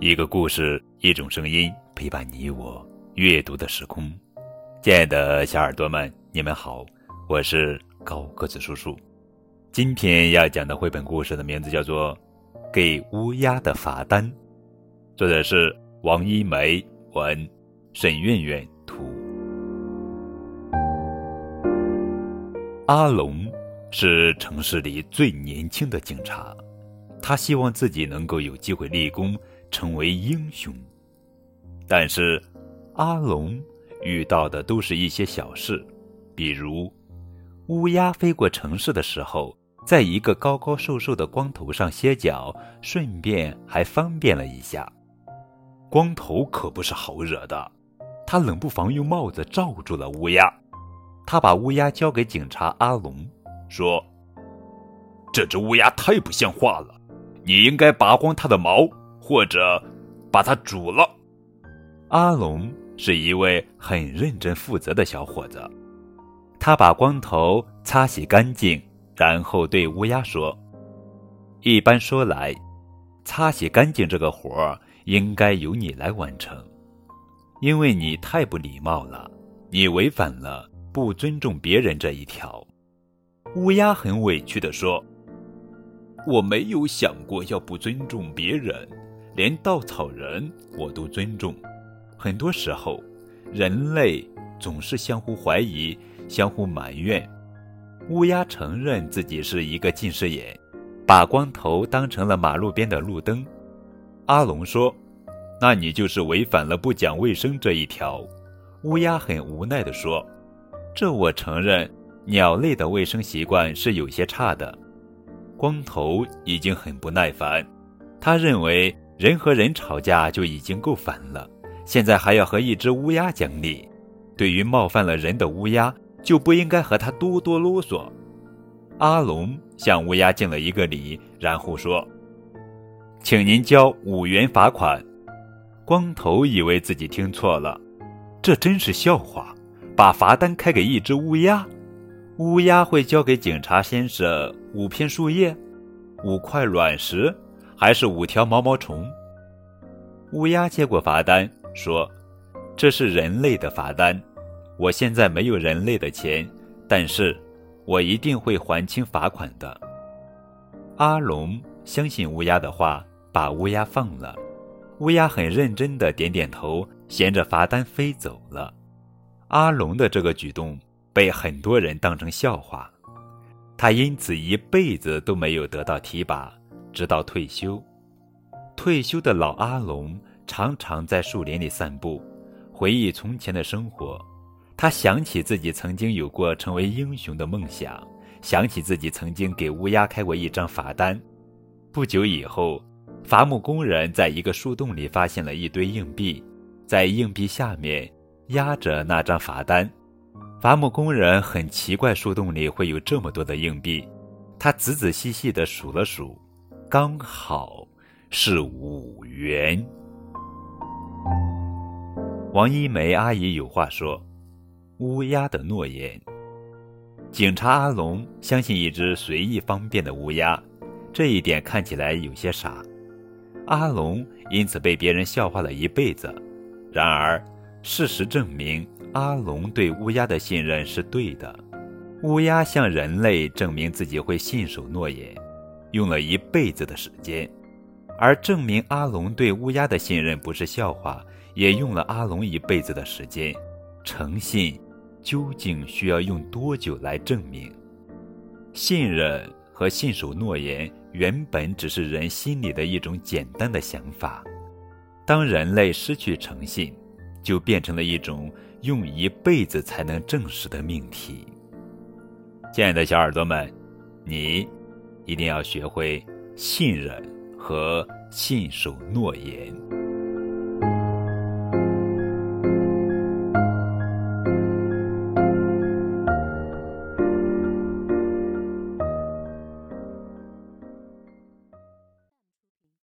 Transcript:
一个故事，一种声音，陪伴你我阅读的时空。亲爱的小耳朵们，你们好，我是高个子叔叔。今天要讲的绘本故事的名字叫做《给乌鸦的罚单》，作者是王一梅，文，沈苑苑图。阿龙是城市里最年轻的警察，他希望自己能够有机会立功。成为英雄，但是阿龙遇到的都是一些小事，比如乌鸦飞过城市的时候，在一个高高瘦瘦的光头上歇脚，顺便还方便了一下。光头可不是好惹的，他冷不防用帽子罩住了乌鸦。他把乌鸦交给警察阿龙，说：“这只乌鸦太不像话了，你应该拔光它的毛。”或者把它煮了。阿龙是一位很认真负责的小伙子，他把光头擦洗干净，然后对乌鸦说：“一般说来，擦洗干净这个活儿应该由你来完成，因为你太不礼貌了，你违反了不尊重别人这一条。”乌鸦很委屈地说：“我没有想过要不尊重别人。”连稻草人我都尊重。很多时候，人类总是相互怀疑、相互埋怨。乌鸦承认自己是一个近视眼，把光头当成了马路边的路灯。阿龙说：“那你就是违反了不讲卫生这一条。”乌鸦很无奈地说：“这我承认，鸟类的卫生习惯是有些差的。”光头已经很不耐烦，他认为。人和人吵架就已经够烦了，现在还要和一只乌鸦讲理。对于冒犯了人的乌鸦，就不应该和他多多啰嗦。阿龙向乌鸦敬了一个礼，然后说：“请您交五元罚款。”光头以为自己听错了，这真是笑话！把罚单开给一只乌鸦，乌鸦会交给警察先生五片树叶，五块卵石。还是五条毛毛虫。乌鸦接过罚单，说：“这是人类的罚单，我现在没有人类的钱，但是，我一定会还清罚款的。”阿龙相信乌鸦的话，把乌鸦放了。乌鸦很认真的点点头，衔着罚单飞走了。阿龙的这个举动被很多人当成笑话，他因此一辈子都没有得到提拔。直到退休，退休的老阿龙常常在树林里散步，回忆从前的生活。他想起自己曾经有过成为英雄的梦想，想起自己曾经给乌鸦开过一张罚单。不久以后，伐木工人在一个树洞里发现了一堆硬币，在硬币下面压着那张罚单。伐木工人很奇怪，树洞里会有这么多的硬币。他仔仔细细地数了数。刚好是五元。王一梅阿姨有话说：“乌鸦的诺言。”警察阿龙相信一只随意方便的乌鸦，这一点看起来有些傻。阿龙因此被别人笑话了一辈子。然而，事实证明，阿龙对乌鸦的信任是对的。乌鸦向人类证明自己会信守诺言。用了一辈子的时间，而证明阿龙对乌鸦的信任不是笑话，也用了阿龙一辈子的时间。诚信究竟需要用多久来证明？信任和信守诺言原本只是人心里的一种简单的想法，当人类失去诚信，就变成了一种用一辈子才能证实的命题。亲爱的小耳朵们，你。一定要学会信任和信守诺言。